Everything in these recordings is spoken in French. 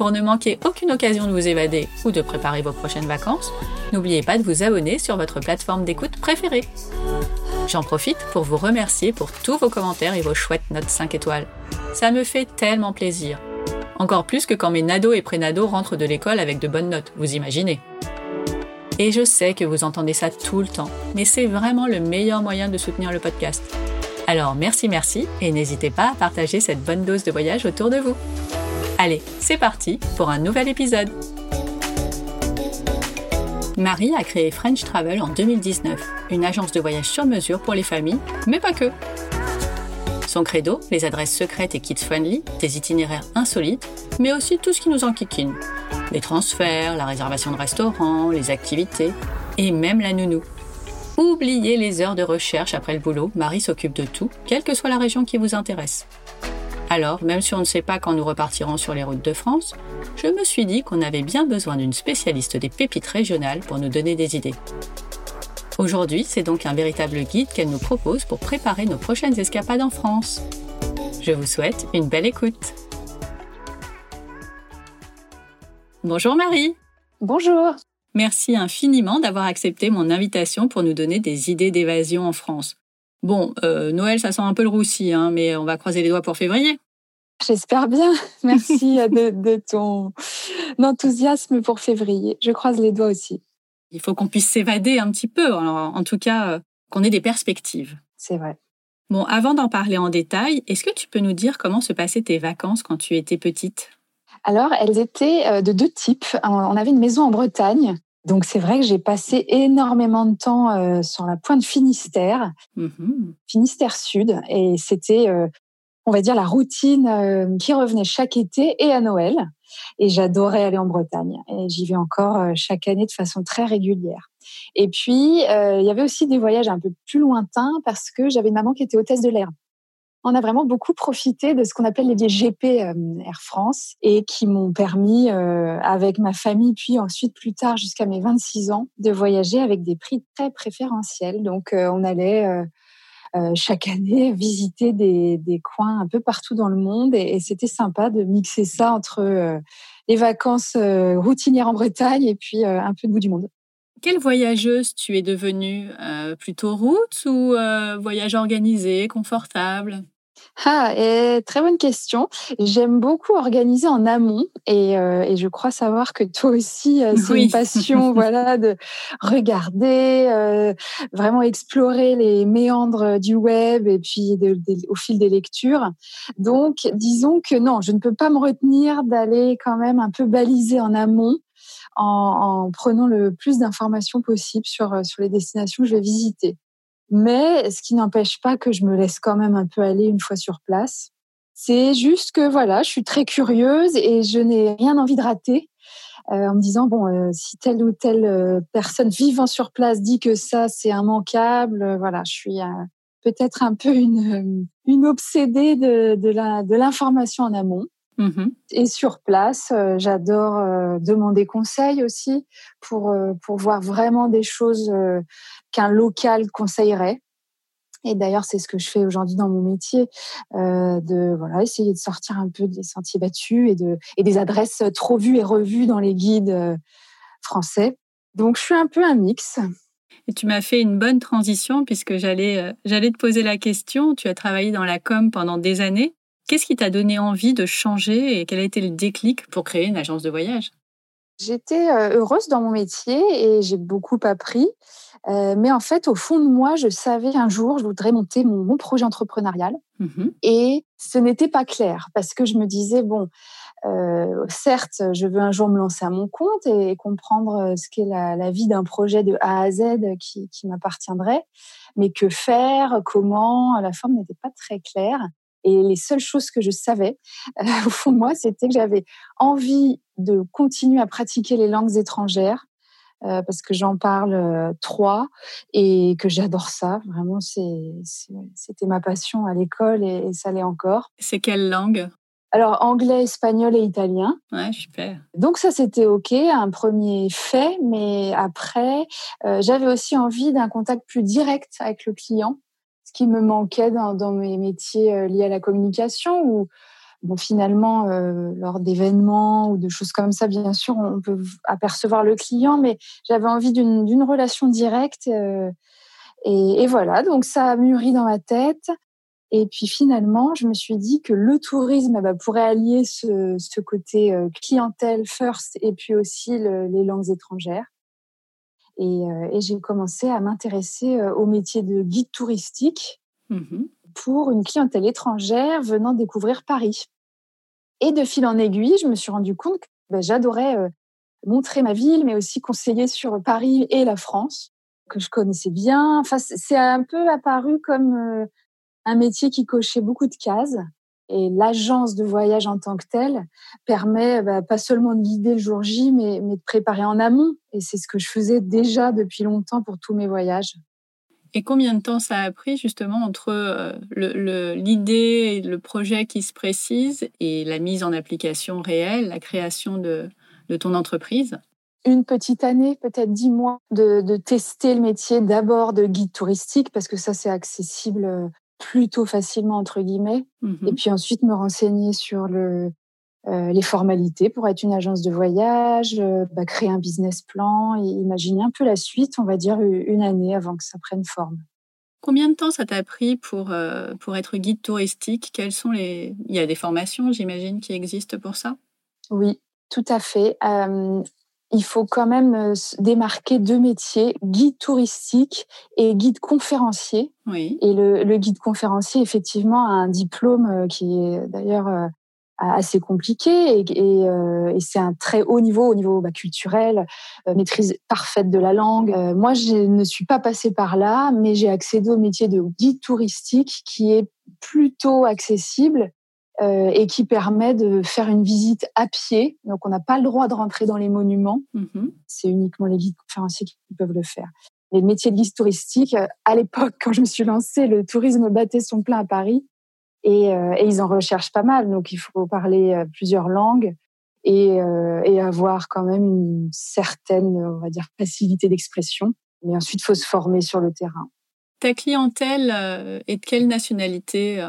Pour ne manquer aucune occasion de vous évader ou de préparer vos prochaines vacances, n'oubliez pas de vous abonner sur votre plateforme d'écoute préférée. J'en profite pour vous remercier pour tous vos commentaires et vos chouettes notes 5 étoiles. Ça me fait tellement plaisir. Encore plus que quand mes nados et prénados rentrent de l'école avec de bonnes notes, vous imaginez. Et je sais que vous entendez ça tout le temps, mais c'est vraiment le meilleur moyen de soutenir le podcast. Alors merci merci et n'hésitez pas à partager cette bonne dose de voyage autour de vous. Allez, c'est parti pour un nouvel épisode. Marie a créé French Travel en 2019, une agence de voyage sur mesure pour les familles, mais pas que. Son credo, les adresses secrètes et kids-friendly, des itinéraires insolites, mais aussi tout ce qui nous enquiquine. Les transferts, la réservation de restaurants, les activités, et même la nounou. Oubliez les heures de recherche après le boulot, Marie s'occupe de tout, quelle que soit la région qui vous intéresse. Alors, même si on ne sait pas quand nous repartirons sur les routes de France, je me suis dit qu'on avait bien besoin d'une spécialiste des pépites régionales pour nous donner des idées. Aujourd'hui, c'est donc un véritable guide qu'elle nous propose pour préparer nos prochaines escapades en France. Je vous souhaite une belle écoute. Bonjour Marie. Bonjour. Merci infiniment d'avoir accepté mon invitation pour nous donner des idées d'évasion en France. Bon, euh, Noël, ça sent un peu le roussi, hein, mais on va croiser les doigts pour février. J'espère bien. Merci de, ton enthousiasme pour février. Je croise les doigts aussi. Il faut qu'on puisse s'évader un petit peu, en tout cas, euh, qu'on ait des perspectives. C'est vrai. Bon, avant d'en parler en détail, est-ce que tu peux nous dire comment se passaient tes vacances quand tu étais petite? Alors, elles étaient euh, de deux types. On avait une maison en Bretagne donc c'est vrai que j'ai passé énormément de temps euh, sur la pointe Finistère, mmh Finistère Sud, et c'était, euh, on va dire, la routine euh, qui revenait chaque été et à Noël. Et j'adorais aller en Bretagne, et j'y vais encore chaque année de façon très régulière. Et puis il y avait aussi des voyages un peu plus lointains parce que j'avais une maman qui était hôtesse de l'air on a vraiment beaucoup profité de ce qu'on appelle les GP euh, Air France et qui m'ont permis, euh, avec ma famille, puis ensuite plus tard jusqu'à mes 26 ans, de voyager avec des prix très préférentiels. Donc euh, on allait chaque année visiter des, coins un peu partout dans le monde et, c'était sympa de mixer ça entre les vacances routinières en Bretagne et puis un peu de bout du monde. Quelle voyageuse tu es devenue Plutôt route ou voyage organisé, confortable? Ah, et très bonne question. J'aime beaucoup organiser en amont et, je crois savoir que toi aussi, c'est une passion, voilà, de regarder, vraiment explorer les méandres du web et puis au fil des lectures. Donc, disons que non, je ne peux pas me retenir d'aller quand même un peu baliser en amont en, prenant le plus d'informations possible sur, euh, sur les destinations que je vais visiter. Mais ce qui n'empêche pas que je me laisse quand même un peu aller une fois sur place. C'est juste que voilà, je suis très curieuse et je n'ai rien envie de rater. Euh, en me disant bon euh, si telle ou telle personne vivant sur place dit que ça c'est immanquable voilà je suis peut-être un peu une, une obsédée de, de l'information en amont Mmh et sur place, euh, j'adore euh, demander conseil aussi pour, euh, pour voir vraiment des choses qu'un local conseillerait. Et d'ailleurs, c'est ce que je fais aujourd'hui dans mon métier, de voilà essayer de sortir un peu des sentiers battus et de et des adresses trop vues et revues dans les guides français. Donc, je suis un peu un mix. Et tu m'as fait une bonne transition puisque j'allais j'allais te poser la question. Tu as travaillé dans la com pendant des années. Qu'est-ce qui t'a donné envie de changer et quel a été le déclic pour créer une agence de voyage? J'étais euh, heureuse dans mon métier et j'ai beaucoup appris. Euh, mais en fait, au fond de moi, je savais un jour, je voudrais monter mon, projet entrepreneurial. Mmh et ce n'était pas clair parce que je me disais, bon, euh, certes, je veux un jour me lancer à mon compte et, comprendre ce qu'est la, vie d'un projet de A à Z qui, qui m'appartiendrait. Mais que faire? Comment? La forme n'était pas très claire. Et les seules choses que je savais au fond de moi, c'était que j'avais envie de continuer à pratiquer les langues étrangères parce que j'en parle trois et que j'adore ça. Vraiment, c'était ma passion à l'école et, et ça l'est encore. C'est quelle langue? Alors anglais, espagnol et italien. Ouais, super. Donc ça c'était ok, un premier fait, mais après euh, j'avais aussi envie d'un contact plus direct avec le client, ce qui me manquait dans, mes métiers euh, liés à la communication où bon finalement euh, lors d'événements ou de choses comme ça bien sûr on peut apercevoir le client, mais j'avais envie d'une relation directe. Euh, et, voilà, donc ça a mûri dans ma tête. Et puis finalement, je me suis dit que le tourisme eh ben, pourrait allier ce, côté clientèle first et puis aussi le, les langues étrangères. Et, euh, et j'ai commencé à m'intéresser euh, au métier de guide touristique mmh pour une clientèle étrangère venant découvrir Paris. Et de fil en aiguille, je me suis rendu compte que ben, j'adorais montrer ma ville, mais aussi conseiller sur Paris et la France que je connaissais bien. Enfin, c'est un peu apparu comme un métier qui cochait beaucoup de cases. Et l'agence de voyage en tant que telle permet bah, pas seulement de guider le jour J, mais, mais de préparer en amont. Et c'est ce que je faisais déjà depuis longtemps pour tous mes voyages. Et combien de temps ça a pris justement entre euh, l'idée et le projet qui se précise et la mise en application réelle, la création de, de ton entreprise? Une petite année, peut-être dix mois, de, de, tester le métier d'abord de guide touristique, parce que ça, c'est accessible euh, plutôt facilement entre guillemets mmh et puis ensuite me renseigner sur le euh, les formalités pour être une agence de voyage, euh, bah, créer un business plan et imaginer un peu la suite, on va dire une année avant que ça prenne forme. Combien de temps ça t'a pris pour, euh, pour être guide touristique? Quelles sont les... Il y a des formations, j'imagine, qui existent pour ça? Oui, tout à fait il faut quand même euh, démarquer deux métiers, guide touristique et guide conférencier. Oui. Et le, le, guide conférencier, effectivement, a un diplôme euh, qui est d'ailleurs euh, assez compliqué et, et, et c'est un très haut niveau au niveau bah, culturel, maîtrise parfaite de la langue. moi, je ne suis pas passée par là, mais j'ai accédé au métier de guide touristique qui est plutôt accessible euh, et qui permet de faire une visite à pied. Donc, on n'a pas le droit de rentrer dans les monuments. Mmh C'est uniquement les guides conférenciers qui peuvent le faire. Les métiers de guide touristique, euh, à l'époque, quand je me suis lancée, le tourisme battait son plein à Paris et, euh, et ils en recherchent pas mal. Donc, il faut parler plusieurs langues et, et avoir quand même une certaine, on va dire, facilité d'expression. Mais ensuite, il faut se former sur le terrain. Ta clientèle est de quelle nationalité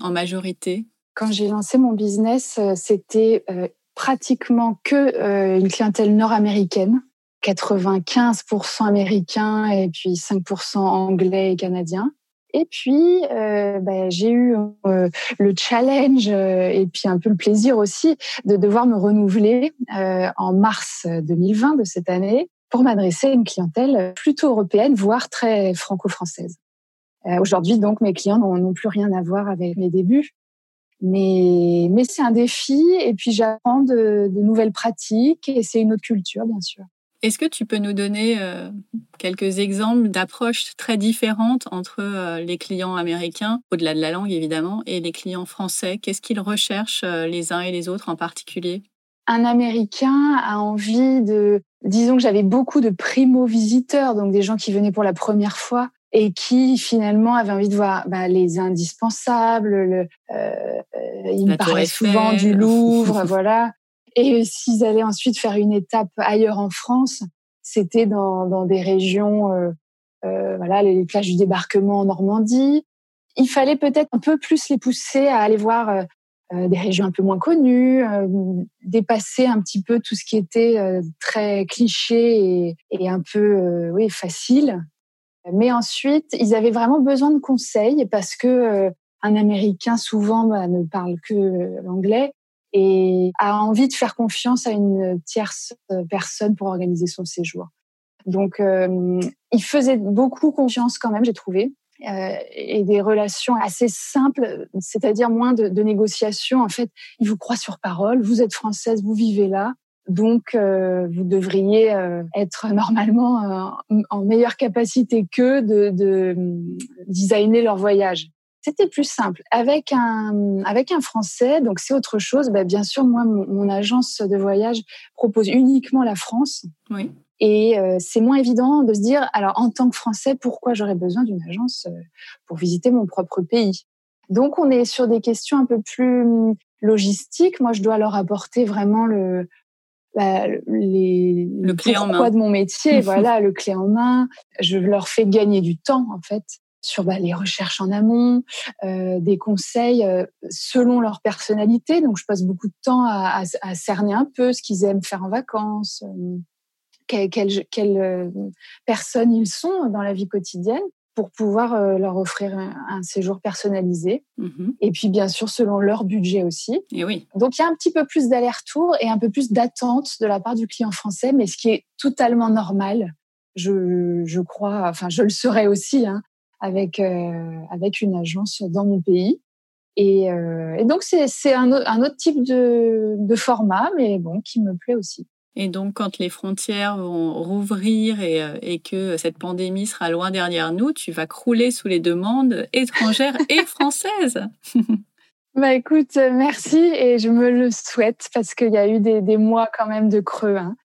en majorité? Quand j'ai lancé mon business, euh, c'était euh, pratiquement que euh, une clientèle nord-américaine, 95% américains et puis 5% anglais et canadiens. Et puis, euh, bah, j'ai eu euh, le challenge euh, et puis un peu le plaisir aussi de devoir me renouveler en mars 2020 de cette année pour m'adresser à une clientèle plutôt européenne, voire très franco-française. Aujourd'hui, donc, mes clients n'ont plus rien à voir avec mes débuts. Mais, mais c'est un défi et puis j'apprends de, de, nouvelles pratiques et c'est une autre culture, bien sûr. Est-ce que tu peux nous donner euh, quelques exemples d'approches très différentes entre euh, les clients américains, au-delà de la langue évidemment, et les clients français? Qu'est-ce qu'ils recherchent euh, les uns et les autres en particulier? Un Américain a envie de... Disons que j'avais beaucoup de primo-visiteurs, donc des gens qui venaient pour la première fois et qui finalement avaient envie de voir bah, les indispensables. Le, euh, il me parlait souvent du Louvre, voilà. Et s'ils allaient ensuite faire une étape ailleurs en France, c'était dans, dans des régions, euh, euh, voilà, les plages du débarquement en Normandie. Il fallait peut-être un peu plus les pousser à aller voir euh, euh des régions un peu moins connues, euh, dépasser un petit peu tout ce qui était euh, très cliché et, et un peu oui facile mais ensuite, ils avaient vraiment besoin de conseils parce que euh, un Américain souvent bah, ne parle que euh, l'anglais et a envie de faire confiance à une tierce euh, personne pour organiser son séjour. Donc, euh, il faisait beaucoup confiance quand même, j'ai trouvé, euh, et des relations assez simples, c'est-à-dire moins de, de négociations. En fait, il vous croit sur parole. Vous êtes française, vous vivez là. Donc, euh, vous devriez euh, être normalement euh, en meilleure capacité qu'eux de, de designer leur voyage. C'était plus simple. Avec un, avec un Français, donc c'est autre chose. Bah, bien sûr, moi, mon, mon, agence de voyage propose uniquement la France. Oui. Et c'est moins évident de se dire, alors en tant que Français, pourquoi j'aurais besoin d'une agence pour visiter mon propre pays? Donc on est sur des questions un peu plus hum, logistiques. Moi, je dois leur apporter vraiment le, bah, les, le clé en main de mon métier, voilà, le clé en main. Je leur fais gagner du temps en fait sur bah, les recherches en amont, euh, des conseils euh, selon leur personnalité. Donc, je passe beaucoup de temps à, à, à cerner un peu ce qu'ils aiment faire en vacances, euh, quelles quelle, quelle euh, personnes ils sont dans la vie quotidienne pour pouvoir euh, leur offrir un, un séjour personnalisé. Mmh et puis, bien sûr, selon leur budget aussi. Et oui. Donc, il y a un petit peu plus d'aller-retour et un peu plus d'attente de la part du client français, mais ce qui est totalement normal. Je, je crois, enfin, je le serais aussi, hein, avec euh, avec une agence dans mon pays. Et, euh, et donc c'est c'est un, un, autre type de, de format, mais bon, qui me plaît aussi. Et donc, quand les frontières vont rouvrir et, euh, et, que cette pandémie sera loin derrière nous, tu vas crouler sous les demandes étrangères et françaises. bah écoute, merci et je me le souhaite parce qu'il y a eu des, des, mois quand même de creux. Hein.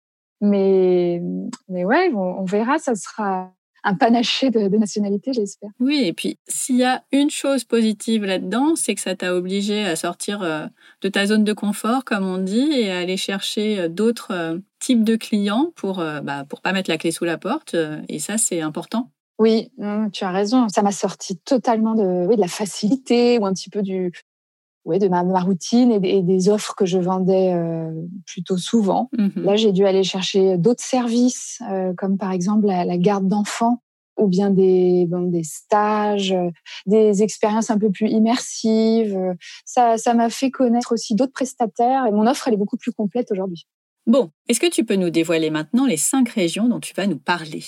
Mais, mais ouais, on, on verra, ça sera un panaché de, de nationalités, j'espère. Oui, et puis s'il y a une chose positive là-dedans, c'est que ça t'a obligé à sortir euh, de ta zone de confort, comme on dit, et à aller chercher euh, d'autres euh, types de clients pour bah, pour pas mettre la clé sous la porte. Et ça, c'est important. Oui, tu as raison. Ça m'a sorti totalement de, oui, de la facilité ou un petit peu du, ouais, de ma, ma routine et des, et des, offres que je vendais euh, plutôt souvent. Mmh. Là, j'ai dû aller chercher d'autres services, euh, comme par exemple la, la garde d'enfants ou bien des, bon, des stages, des expériences un peu plus immersives. Ça, ça m'a fait connaître aussi d'autres prestataires et mon offre, elle est beaucoup plus complète aujourd'hui. Bon, est-ce que tu peux nous dévoiler maintenant les cinq régions dont tu vas nous parler?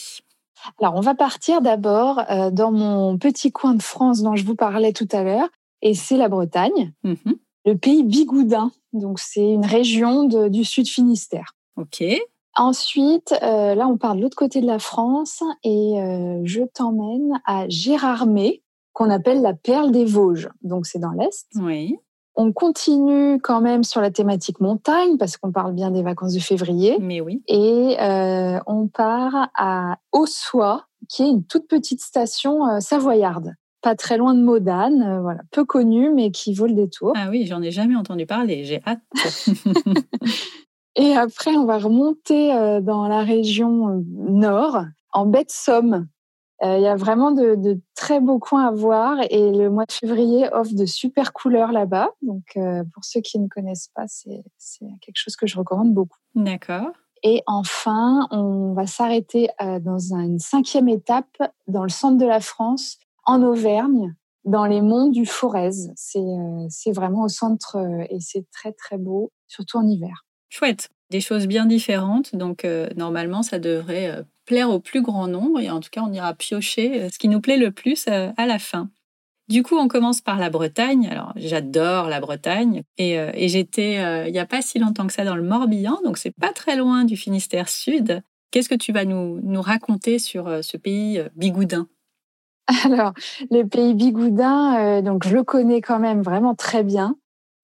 Alors, on va partir d'abord euh, dans mon petit coin de France dont je vous parlais tout à l'heure et c'est la Bretagne, mmh. le pays bigoudin. Donc, c'est une région de, du sud Finistère. OK. Ensuite, euh, là, on part de l'autre côté de la France et euh, je t'emmène à Gérardmer, qu'on appelle la perle des Vosges. Donc, c'est dans l'Est. Oui. On continue quand même sur la thématique montagne parce qu'on parle bien des vacances de février. Mais oui. Et euh, on part à Ossois, qui est une toute petite station euh, savoyarde pas très loin de Modane, euh, voilà, peu connu mais qui vaut le détour. Ah oui, j'en ai jamais entendu parler, j'ai hâte. Et après, on va remonter euh, dans la région euh, nord, en baie de Somme. Il y a vraiment de, de, très beaux coins à voir et le mois de février offre de super couleurs là-bas. Donc, pour ceux qui ne connaissent pas, c'est quelque chose que je recommande beaucoup. D'accord. Et enfin, on va s'arrêter dans une cinquième étape dans le centre de la France, en Auvergne, dans les monts du Forez. C'est euh, vraiment au centre euh, et c'est très très beau, surtout en hiver. Chouette, des choses bien différentes. Donc euh, normalement, ça devrait plaire au plus grand nombre et en tout cas, on ira piocher ce qui nous plaît le plus à la fin. Du coup, on commence par la Bretagne. Alors, j'adore la Bretagne et, et j'étais il n'y a pas si longtemps que ça dans le Morbihan, donc c'est pas très loin du Finistère Sud. Qu'est-ce que tu vas nous, nous raconter sur ce pays bigoudin? Alors, le pays bigoudin, euh, donc je le connais quand même vraiment très bien,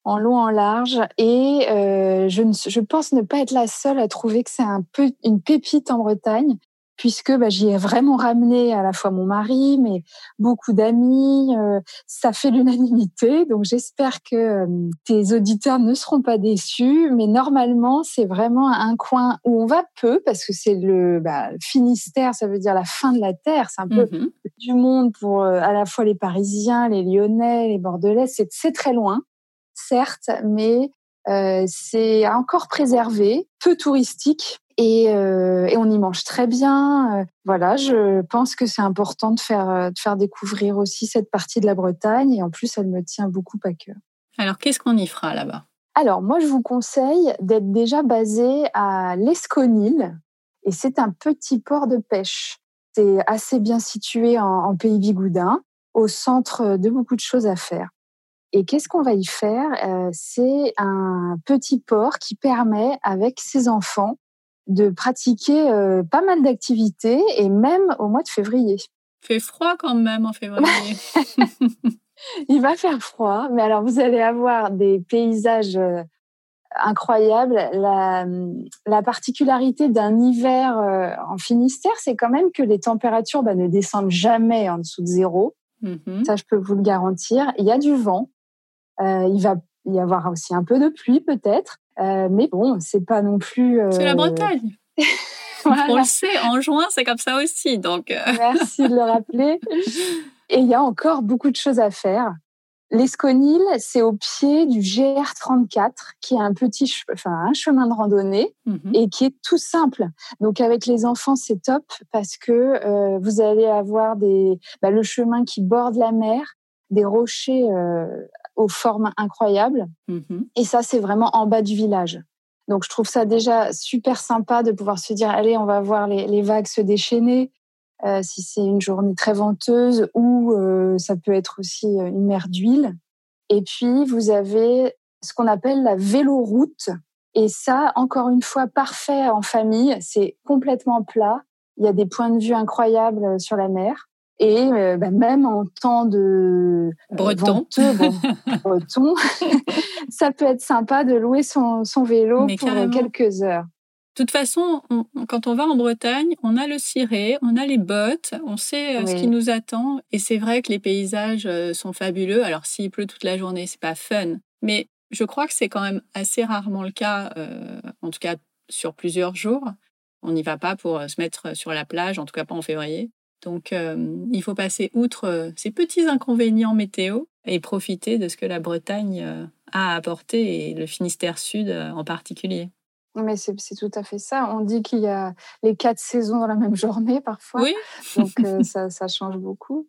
en long, en large, et euh, je, ne, je pense ne pas être la seule à trouver que c'est un peu une pépite en Bretagne puisque bah, j'y ai vraiment ramené à la fois mon mari, mais beaucoup d'amis. Euh, ça fait l'unanimité, donc j'espère que euh, tes auditeurs ne seront pas déçus. Mais normalement, c'est vraiment un coin où on va peu, parce que c'est le bah, Finistère, ça veut dire la fin de la terre. C'est un peu mmh du monde pour euh, à la fois les Parisiens, les Lyonnais, les Bordelais. C'est très loin, certes, mais euh, c'est encore préservé, peu touristique et, euh, et, on y mange très bien. Euh, voilà, je pense que c'est important de faire, euh, de faire découvrir aussi cette partie de la Bretagne et en plus, elle me tient beaucoup à cœur. Alors, qu'est-ce qu'on y fera là-bas? Alors, moi, je vous conseille d'être déjà basé à l'Esconil et c'est un petit port de pêche. C'est assez bien situé en, en pays bigoudin, au centre de beaucoup de choses à faire. Et qu'est-ce qu'on va y faire? Euh, C'est un petit port qui permet, avec ses enfants, de pratiquer euh, pas mal d'activités et même au mois de février. Il fait froid quand même en février. Il va faire froid, mais alors vous allez avoir des paysages euh, incroyable. La, la particularité d'un hiver en Finistère, c'est quand même que les températures bah, ne descendent jamais en dessous de zéro. Mm-hmm. Ça, je peux vous le garantir. Il y a du vent. il va y avoir aussi un peu de pluie peut-être, mais bon, c'est pas non plus. C'est la Bretagne. On le sait, en juin, c'est comme ça aussi. Donc... Euh. Merci de le rappeler. Et il y a encore beaucoup de choses à faire. L'Esconil, c'est au pied du GR34, qui est un petit, enfin un chemin de randonnée mhm. et qui est tout simple. Donc avec les enfants, c'est top parce que euh, vous allez avoir des, bah, le chemin qui borde la mer, des rochers euh, aux formes incroyables. Mhm. Et ça, c'est vraiment en bas du village. Donc, je trouve ça déjà super sympa de pouvoir se dire, allez, on va voir les, vagues se déchaîner. Euh, si c'est une journée très venteuse ou euh, ça peut être aussi euh, une mer d'huile. Et puis, vous avez ce qu'on appelle la véloroute. Et ça, encore une fois, parfait en famille. C'est complètement plat. Il y a des points de vue incroyables sur la mer. Et euh, bah, même en temps de euh, breton, breton ça peut être sympa de louer son, son vélo pour euh, quelques heures. De toute façon, quand on va en Bretagne, on a le ciré, on a les bottes, on sait ce qui nous attend. Et c'est vrai que les paysages sont fabuleux. Alors s'il pleut toute la journée, c'est pas fun. Mais je crois que c'est quand même assez rarement le cas, en tout cas sur plusieurs jours. On n'y va pas pour se mettre sur la plage, en tout cas pas en février. Donc, euh, il faut passer outre euh, ces petits inconvénients météo et profiter de ce que la Bretagne euh, a apporté et le Finistère Sud en particulier. Mais c'est tout à fait ça. On dit qu'il y a les quatre saisons dans la même journée parfois. Oui. Donc, ça, ça change beaucoup.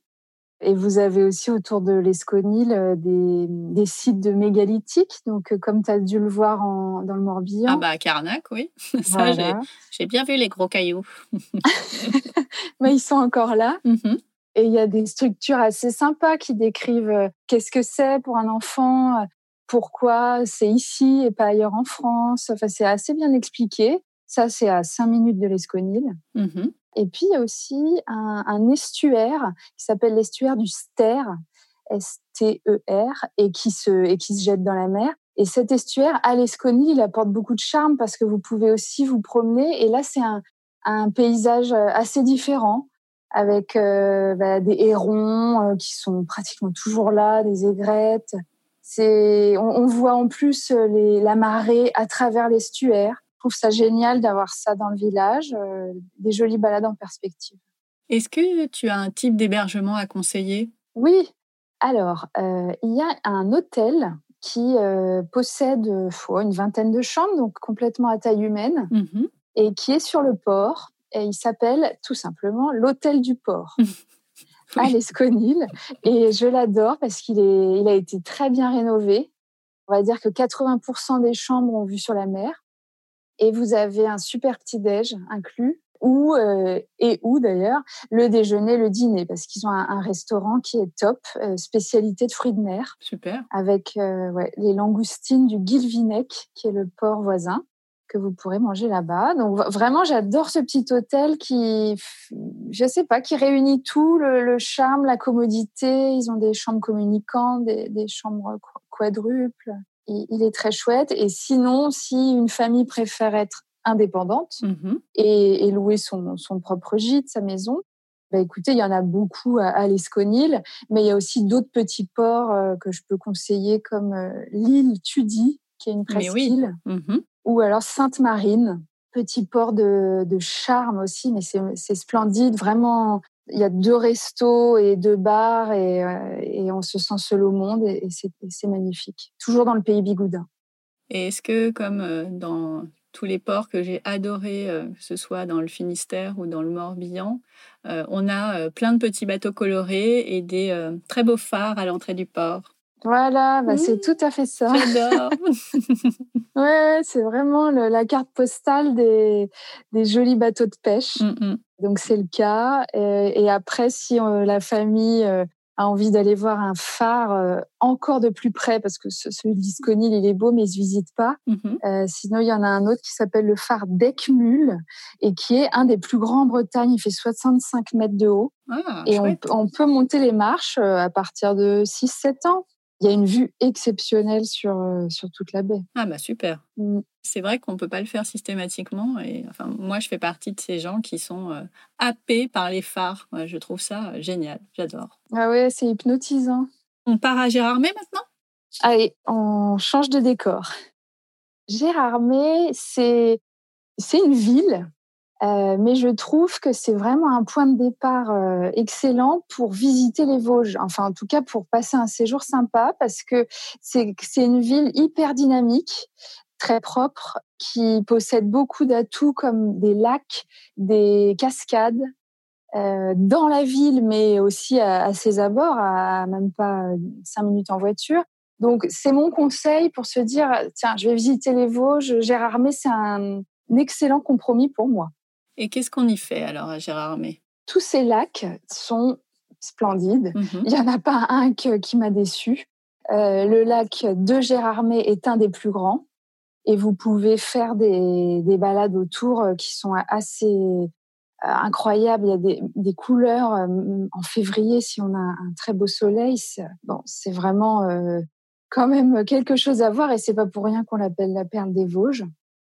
Et vous avez aussi autour de l'Esconil euh, des, des, sites de mégalithiques. Donc, euh, comme tu as dû le voir en, dans le Morbihan. Ah, bah, à Carnac, oui. Ça, j'ai bien vu les gros cailloux. Mais ils sont encore là. Mm-hmm. Et il y a des structures assez sympas qui décrivent euh, qu'est-ce que c'est pour un enfant, pourquoi c'est ici et pas ailleurs en France. Enfin, c'est assez bien expliqué. Ça, c'est à 5 minutes de l'Esconil. Mm-hmm. Et puis, il y a aussi un, estuaire qui s'appelle l'estuaire du Ster, S-T-E-R, et qui, se, et qui se jette dans la mer. Et cet estuaire, à l'Esconi, il apporte beaucoup de charme parce que vous pouvez aussi vous promener. Et là, c'est un, paysage assez différent avec euh, bah, des hérons euh, qui sont pratiquement toujours là, des aigrettes. On, voit en plus la marée à travers l'estuaire trouve ça génial d'avoir ça dans le village, euh, des jolies balades en perspective. Est-ce que tu as un type d'hébergement à conseiller? Oui. Alors, euh, il y a un hôtel qui euh, possède une vingtaine de chambres, donc complètement à taille humaine, mmh et qui est sur le port. Et il s'appelle tout simplement l'hôtel du port. à l'Esconil. Et je l'adore parce qu'il il a été très bien rénové. On va dire que 80% des chambres ont vue sur la mer et vous avez un super petit déj inclus ou euh, et où d'ailleurs le déjeuner, le dîner, parce qu'ils ont un, restaurant qui est top, euh, spécialité de fruits de mer. Super. Avec euh, ouais, les langoustines du Guilvinec, qui est le port voisin que vous pourrez manger là-bas. Donc vraiment, j'adore ce petit hôtel qui, je sais pas, qui réunit tout le, charme, la commodité. Ils ont des chambres communicantes, des, des chambres quadruples il, est très chouette. Et sinon, si une famille préfère être indépendante mmh et, louer son, propre gîte, sa maison, bah écoutez, il y en a beaucoup à, l'Esconil, mais il y a aussi d'autres petits ports euh, que je peux conseiller comme euh, l'île Tudy, qui est une presqu'île, mmh ou alors Sainte-Marine, petit port de, de charme aussi, mais c'est splendide, vraiment il y a deux restos et deux bars et, euh, et on se sent seul au monde et, c'est magnifique. Toujours dans le pays bigoudin. Et est-ce que, comme euh, dans tous les ports que j'ai adorés, euh, que ce soit dans le Finistère ou dans le Morbihan, on a plein de petits bateaux colorés et des très beaux phares à l'entrée du port. Voilà, bah c'est mmh. tout à fait ça. J'adore. ouais, c'est vraiment la carte postale des, des, jolis bateaux de pêche. Mmh, mmh. Donc c'est le cas. Et, après, si euh, la famille euh, a envie d'aller voir un phare euh, encore de plus près, parce que celui de Lisconil, il est beau, mais il se visite pas. sinon, il y en a un autre qui s'appelle le phare d'Ecmul et qui est un des plus grands en Bretagne. Il fait 65 mètres de haut. Ah, et on, on, peut monter les marches à partir de 6-7 ans. Il y a une vue exceptionnelle sur, euh, sur toute la baie. Ah bah super. Mm. C'est vrai qu'on ne peut pas le faire systématiquement. Et enfin, moi, je fais partie de ces gens qui sont euh, happés par les phares. je trouve ça euh, génial. J'adore. Ah ouais, c'est hypnotisant. On part à Gérardmer maintenant? Allez, on change de décor. Gérardmer, c'est c'est une ville euh, mais je trouve que c'est vraiment un point de départ euh, excellent pour visiter les Vosges. Enfin, en tout cas, pour passer un séjour sympa, parce que c'est une ville hyper dynamique, très propre, qui possède beaucoup d'atouts comme des lacs, des cascades. Euh, dans la ville, mais aussi à, à, ses abords, à même pas cinq minutes en voiture. Donc, c'est mon conseil pour se dire, tiens, je vais visiter les Vosges. Gérardmer, c'est un excellent compromis pour moi. Et qu'est-ce qu'on y fait alors à Gérardmer Tous ces lacs sont splendides. Mhm. Il n'y en a pas un qui m'a déçu. Euh, le lac de Gérardmer est un des plus grands et vous pouvez faire des, des balades autour euh, qui sont assez euh, incroyables. Il y a des, des, couleurs en février si on a un très beau soleil. C'est, bon, c'est vraiment quand même quelque chose à voir et c'est pas pour rien qu'on l'appelle la perle des Vosges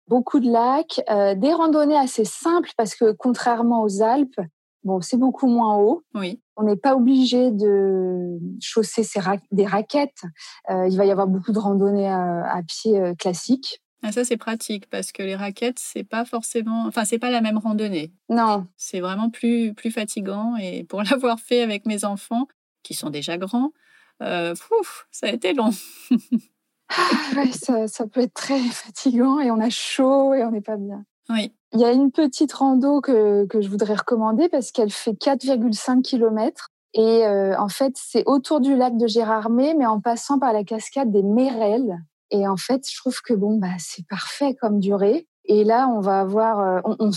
beaucoup de lacs, euh, des randonnées assez simples parce que contrairement aux Alpes, bon, c'est beaucoup moins haut. Oui. On n'est pas obligé de chausser des raquettes. Euh, il va y avoir beaucoup de randonnées à, pied euh, classiques. Ah, ça c'est pratique parce que les raquettes c'est pas forcément, enfin c'est pas la même randonnée. Non. C'est vraiment plus plus fatigant et pour l'avoir fait avec mes enfants qui sont déjà grands, ça a été long. Ah ça, peut être très fatigant et on a chaud et on n'est pas bien. Oui. Il y a une petite rando que, que je voudrais recommander parce qu'elle fait 4,5 km. Et euh, en fait, c'est autour du lac de Gérardmer, mais en passant par la cascade des Mérelles. Et en fait, je trouve que bon, bah, c'est parfait comme durée. Et là, on va avoir, euh, on,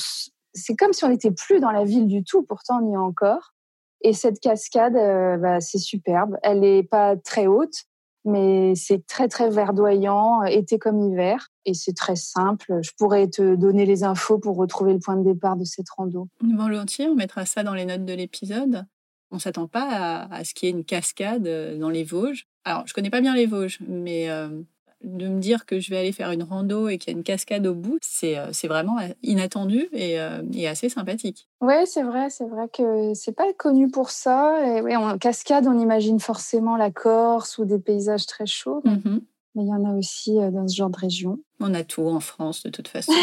c'est comme si on n'était plus dans la ville du tout. Pourtant, on y est encore. Et cette cascade, euh, bah, c'est superbe. Elle n'est pas très haute, mais c'est très très verdoyant, été comme hiver, et c'est très simple. Je pourrais te donner les infos pour retrouver le point de départ de cette rando. Volontiers, on mettra ça dans les notes de l'épisode. On s'attend pas à, ce qu'il y ait une cascade euh, dans les Vosges. Alors, je connais pas bien les Vosges, mais euh, de me dire que je vais aller faire une rando et qu'il y a une cascade au bout, c'est euh, vraiment inattendu et, euh, et assez sympathique. Oui, c'est vrai, c'est vrai que c'est pas connu pour ça. Et ouais, en cascade, on imagine forcément la Corse ou des paysages très chauds. Mm-hmm. Mais il y en a aussi euh, dans ce genre de région. On a tout en France de toute façon.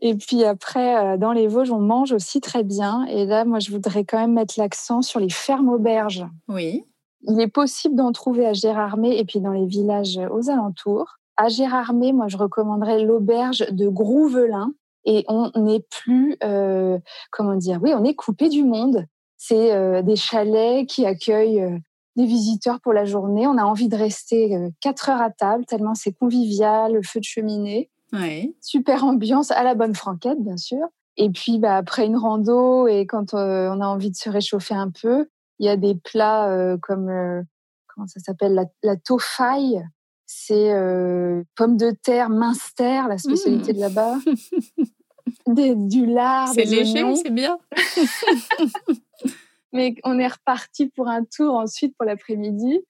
Et puis après, dans les Vosges, on mange aussi très bien. Et là, moi, je voudrais quand même mettre l'accent sur les fermes auberges. Oui. Il est possible d'en trouver à Gérardmer et puis dans les villages aux alentours. À Gérardmer, moi, je recommanderais l'auberge de Grouvelin. Et on n'est plus, euh, comment dire, oui, on est coupé du monde. C'est euh, des chalets qui accueillent euh, des visiteurs pour la journée. On a envie de rester quatre heures à table, tellement c'est convivial, le feu de cheminée. Ouais. Super ambiance, à la bonne franquette, bien sûr. Et puis, bah, après une rando et quand on a envie de se réchauffer un peu, il y a des plats euh, comme euh, comment ça s'appelle la, la tofaille. C'est euh, pommes de terre minster, la spécialité de là-bas. Des, du lard. C'est léger, c'est bien. Mais on est reparti pour un tour ensuite pour l'après-midi.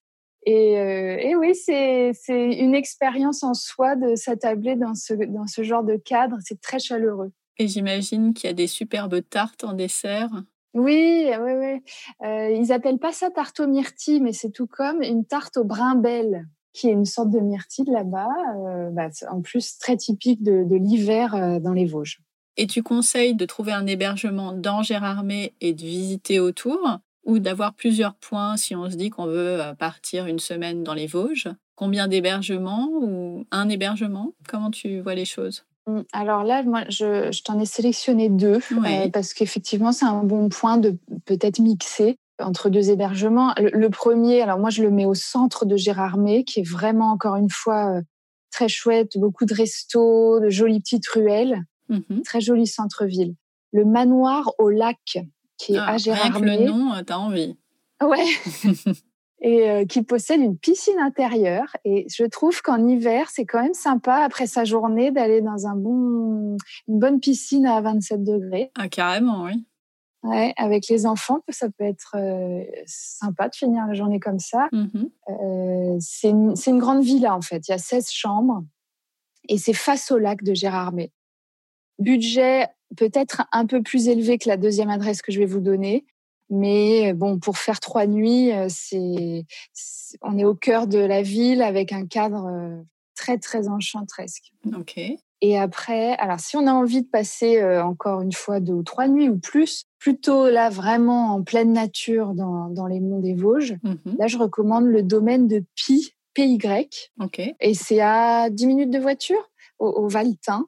Et, et, oui, c'est une expérience en soi de s'attabler dans ce, dans ce genre de cadre. C'est très chaleureux. Et j'imagine qu'il y a des superbes tartes en dessert. Oui, oui, oui. Euh, ils appellent pas ça tarte aux myrtilles, mais c'est tout comme une tarte au brimel, qui est une sorte de myrtille là-bas, euh, bah, en plus très typique de, l'hiver euh, dans les Vosges. Et tu conseilles de trouver un hébergement dans Gérardmer et de visiter autour, ou d'avoir plusieurs points si on se dit qu'on veut partir une semaine dans les Vosges? Combien d'hébergements ou un hébergement? Comment tu vois les choses? Alors là, moi, je, t'en ai sélectionné deux euh, parce qu'effectivement, c'est un bon point de peut-être mixer entre deux hébergements. Le, premier, alors moi, je le mets au centre de Gérardmer, qui est vraiment encore une fois euh, très chouette, beaucoup de restos, de jolies petites ruelles, mmh très joli centre-ville. Le manoir au lac, qui est ah, à Gérardmer. Rien que le nom, euh, t'as envie. Ouais. et euh, qui possède une piscine intérieure. Et je trouve qu'en hiver, c'est quand même sympa après sa journée d'aller dans un bon, une bonne piscine à 27 degrés. Ah, carrément, oui. Ouais, avec les enfants, ça peut être sympa de finir la journée comme ça. Mmh c'est une, une, grande villa en fait. Il y a 16 chambres et c'est face au lac de Gérardmer. Budget peut-être un peu plus élevé que la deuxième adresse que je vais vous donner. Mais bon, pour faire trois nuits, c'est, on est au cœur de la ville avec un cadre très très enchantresque. Ok. Et après, alors si on a envie de passer encore une fois deux ou trois nuits ou plus, plutôt là vraiment en pleine nature dans, dans les monts des Vosges, mmh là je recommande le domaine de Pi, PY. Ok. Et c'est à 10 minutes de voiture au, au Valtin.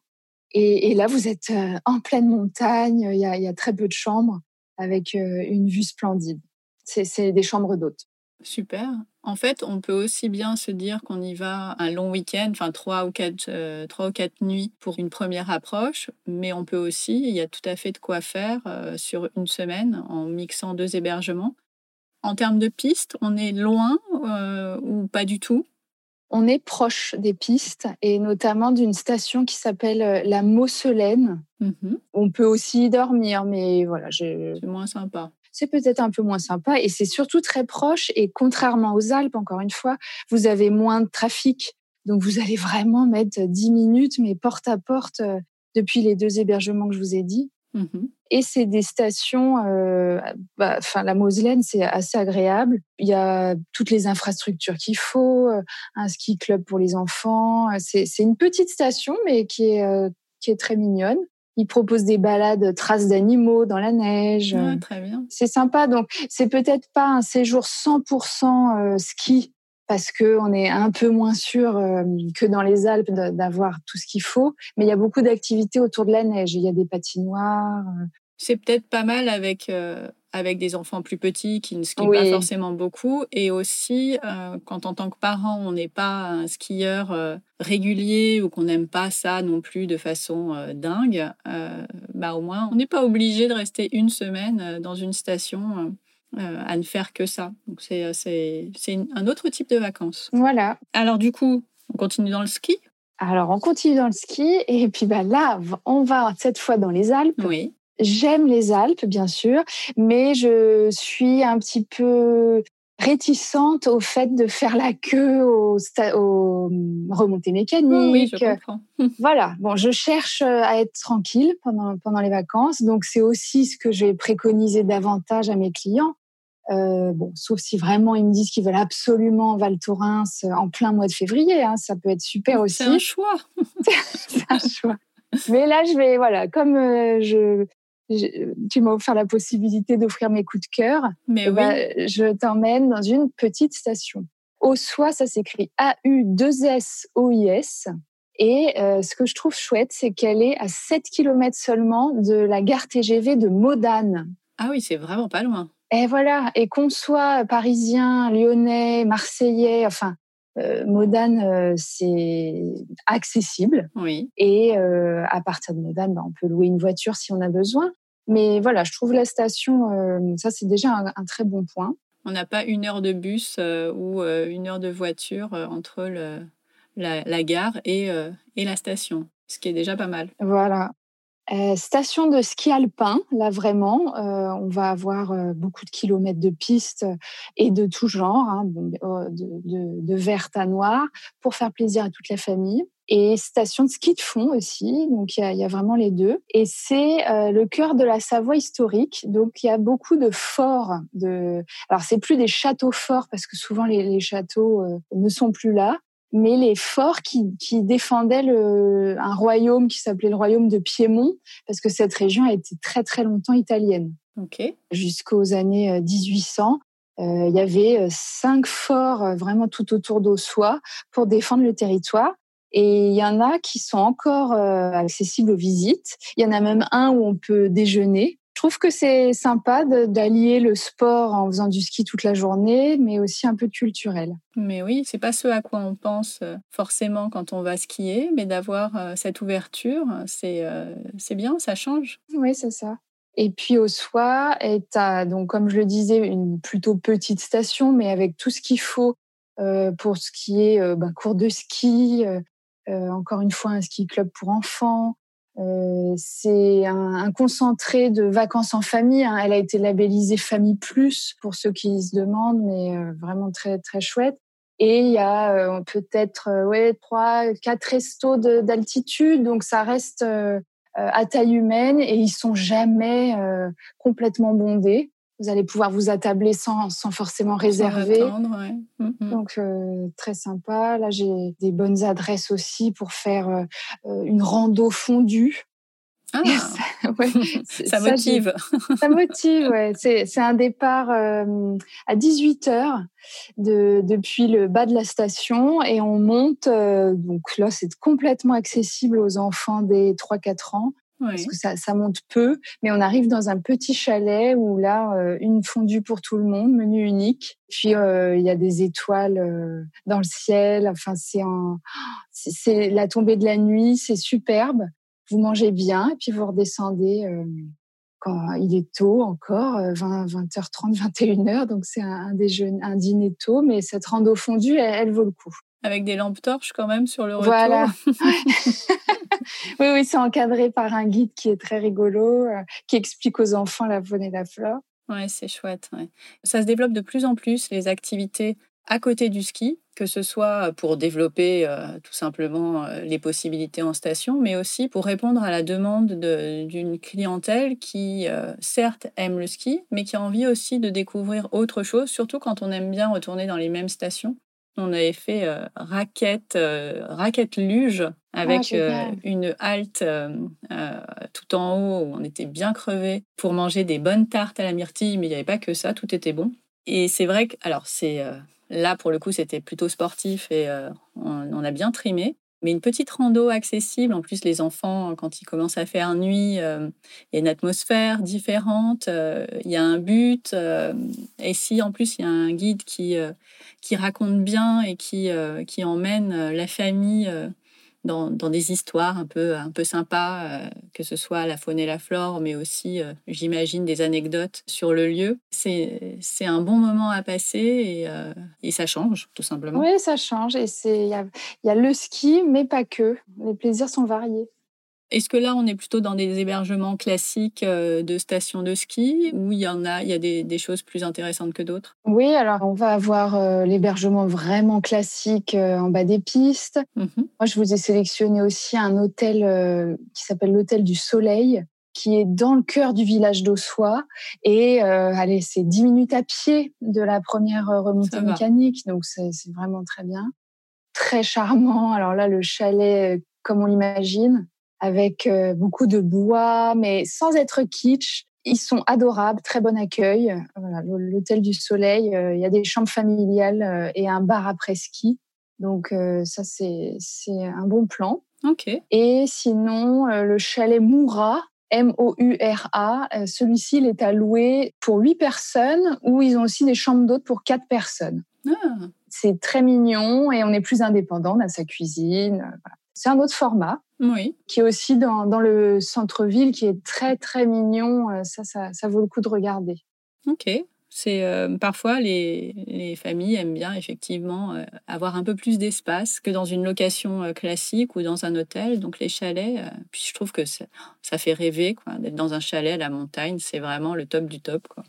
Et, et, là, vous êtes en pleine montagne, il y a, il y a très peu de chambres avec euh, une vue splendide. C'est des chambres d'hôtes. Super. En fait, on peut aussi bien se dire qu'on y va un long week-end, enfin trois ou quatre, euh, trois ou quatre nuits pour une première approche, mais on peut aussi, il y a tout à fait de quoi faire euh, sur une semaine en mixant deux hébergements. En termes de pistes, on est loin ou pas du tout On est proche des pistes et notamment d'une station qui s'appelle la Mosselaine, Mmh On peut aussi y dormir, mais voilà. C'est moins sympa. C'est peut-être un peu moins sympa et c'est surtout très proche. Et contrairement aux Alpes, encore une fois, vous avez moins de trafic. Donc vous allez vraiment mettre 10 minutes, mais porte à porte, euh, depuis les deux hébergements que je vous ai dit. Mmh et c'est des stations, euh, bah, enfin la Moselaine, c'est assez agréable. Il y a toutes les infrastructures qu'il faut, euh, un ski club pour les enfants. C'est une petite station, mais qui est qui est très mignonne. Il propose des balades traces d'animaux dans la neige. très bien. C'est sympa. Donc, c'est peut-être pas un séjour 100% euh, ski parce que on est un peu moins sûr euh, que dans les Alpes d'avoir tout ce qu'il faut. Mais il y a beaucoup d'activités autour de la neige. Il y a des patinoires. Euh. C'est peut-être pas mal avec avec des enfants plus petits qui ne skient pas forcément beaucoup. Et aussi, euh, quand en tant que parent, on n'est pas un skieur euh, régulier ou qu'on n'aime pas ça non plus de façon euh, dingue, bah au moins, on n'est pas obligé de rester une semaine dans une station. À ne faire que ça. Donc c'est, c'est, c'est un autre type de vacances. Voilà. Alors du coup, on continue dans le ski? Alors, on continue dans le ski et puis bah, là, on va cette fois dans les Alpes. Oui. J'aime les Alpes, bien sûr, mais je suis un petit peu réticente au fait de faire la queue aux, remontées mécaniques. Oui, je comprends. voilà. Bon, je cherche à être tranquille pendant, pendant les vacances. Donc, c'est aussi ce que j'ai préconisé davantage à mes clients. Euh, bon, sauf si vraiment ils me disent qu'ils veulent absolument Val Thorens en plein mois de février, hein, ça peut être super aussi. C'est un choix. c'est un choix. Mais là, je vais, voilà, comme euh, je, tu m'as offert la possibilité d'offrir mes coups de cœur. Mais eh ben, je t'emmène dans une petite station. Au soi, ça s'écrit A-U-2-S-O-I-S. Et euh, ce que je trouve chouette, c'est qu'elle est à 7 km seulement de la gare TGV de Modane. Ah oui, c'est vraiment pas loin. Et voilà, et qu'on soit parisien, lyonnais, marseillais, enfin, euh, Modane, euh, c'est accessible. Oui. Et euh, à partir de Modane, bah, on peut louer une voiture si on a besoin. Mais voilà, je trouve la station, ça c'est déjà un, très bon point. On n'a pas une heure de bus ou une heure de voiture entre le, la, la, gare et, et la station, ce qui est déjà pas mal. Voilà. Euh, station de ski alpin, là vraiment, euh, on va avoir euh, beaucoup de kilomètres de pistes et de tout genre, hein, de, de, de, vert à noir, pour faire plaisir à toute la famille et station de ski de fond aussi. Donc il y a, y a, vraiment les deux. Et c'est euh, le cœur de la Savoie historique. Donc il y a beaucoup de forts. De alors c'est plus des châteaux forts parce que souvent les, les châteaux euh, ne sont plus là. Mais les forts qui, qui défendaient le, un royaume qui s'appelait le royaume de Piémont, parce que cette région a été très très longtemps italienne. Okay. Jusqu'aux années 1800, euh, il y avait cinq forts vraiment tout autour d'Ossois pour défendre le territoire. Et il y en a qui sont encore euh, accessibles aux visites. Il y en a même un où on peut déjeuner. Je trouve que c'est sympa d'allier le sport en faisant du ski toute la journée, mais aussi un peu culturel. Mais oui, c'est pas ce à quoi on pense euh, forcément quand on va skier, mais d'avoir euh, cette ouverture, c'est c'est bien, ça change. Oui, c'est ça. Et puis au soir, à, donc comme je le disais, une plutôt petite station, mais avec tout ce qu'il faut pour ce qui est ben, cours de ski, euh, encore une fois un ski club pour enfants, c'est un, concentré de vacances en famille. Hein. Elle a été labellisée Famille Plus pour ceux qui se demandent, mais vraiment très très chouette. Et il y a peut-être ouais trois, quatre restos d'altitude, donc ça reste à taille humaine et ils sont jamais complètement bondés vous allez pouvoir vous attabler sans, sans forcément réserver. Mm, mm. Donc euh, très sympa. Là j'ai des bonnes adresses aussi pour faire euh, euh, une rando fondue. Ah, ça, motive. Ça motive, ouais. C'est un départ à 18 heures de, depuis le bas de la station et on monte. donc là, c'est complètement accessible aux enfants des 3-4 ans parce que ça, ça, monte peu. Mais on arrive dans un petit chalet où là, euh, une fondue pour tout le monde, menu unique. Puis euh, il y a des étoiles euh, dans le ciel. Enfin, c'est c'est la tombée de la nuit, c'est superbe. Vous mangez bien et puis vous redescendez quand il est tôt encore, 20, 20h30, 21h. Donc c'est un, déjeuner, un dîner tôt, mais cette rando fondue, elle vaut le coup. Avec des lampes torches quand même sur le retour. Voilà. oui, oui, c'est encadré par un guide qui est très rigolo, euh, qui explique aux enfants la faune et la flore. Ouais, c'est chouette. Ça se développe de plus en plus les activités à côté du ski, que ce soit pour développer euh, tout simplement euh, les possibilités en station, mais aussi pour répondre à la demande d'une clientèle qui, certes, aime le ski, mais qui a envie aussi de découvrir autre chose, surtout quand on aime bien retourner dans les mêmes stations. On avait fait euh, raquette, euh, raquette luge avec ah, euh, une halte tout en haut où on était bien crevé pour manger des bonnes tartes à la myrtille, mais il n'y avait pas que ça, tout était bon. Et c'est vrai que, alors c'est là pour le coup c'était plutôt sportif et on, a bien trimé, mais une petite rando accessible. En plus, les enfants, quand ils commencent à faire nuit, euh, il y a une atmosphère différente, euh, il y a un but. Euh, et si en plus il y a un guide qui, qui raconte bien et qui, qui emmène la famille dans, des histoires un peu, un peu sympas, euh, que ce soit la faune et la flore, mais aussi, euh, j'imagine, des anecdotes sur le lieu. C'est un bon moment à passer et, euh, et, ça change, tout simplement. Oui, ça change. Et il y a, y a le ski, mais pas que. Les plaisirs sont variés. Est-ce que là, on est plutôt dans des hébergements classiques euh, de stations de ski ou il y en a, il y a des, choses plus intéressantes que d'autres? Oui, alors on va avoir euh, l'hébergement vraiment classique euh, en bas des pistes. Mmh Moi, je vous ai sélectionné aussi un hôtel qui s'appelle l'hôtel du Soleil qui est dans le cœur du village d'Ossois. Et allez, c'est 10 minutes à pied de la première remontée mécanique, donc c'est vraiment très bien. Très charmant. Alors là, le chalet, comme on l'imagine, avec euh, beaucoup de bois, mais sans être kitsch. Ils sont adorables, très bon accueil. L'hôtel du Soleil, euh, il y a des chambres familiales euh, et un bar après ski. Donc ça, c'est un bon plan. Ok. Et sinon, le chalet Moura, M-O-U-R-A, celui-ci, il est à louer pour huit personnes, où ils ont aussi des chambres d'hôtes pour quatre personnes. Ah. C'est très mignon et on est plus indépendant, on a sa cuisine. Voilà. C'est un autre format. Oui. Qui est aussi dans, dans le centre-ville, qui est très, très mignon. Euh, ça, ça, ça, vaut le coup de regarder. Ok. C'est euh, parfois les, les, familles aiment bien effectivement euh, avoir un peu plus d'espace que dans une location classique ou dans un hôtel. Donc les chalets, puis je trouve que ça, ça fait rêver quoi d'être dans un chalet à la montagne. C'est vraiment le top du top. Quoi.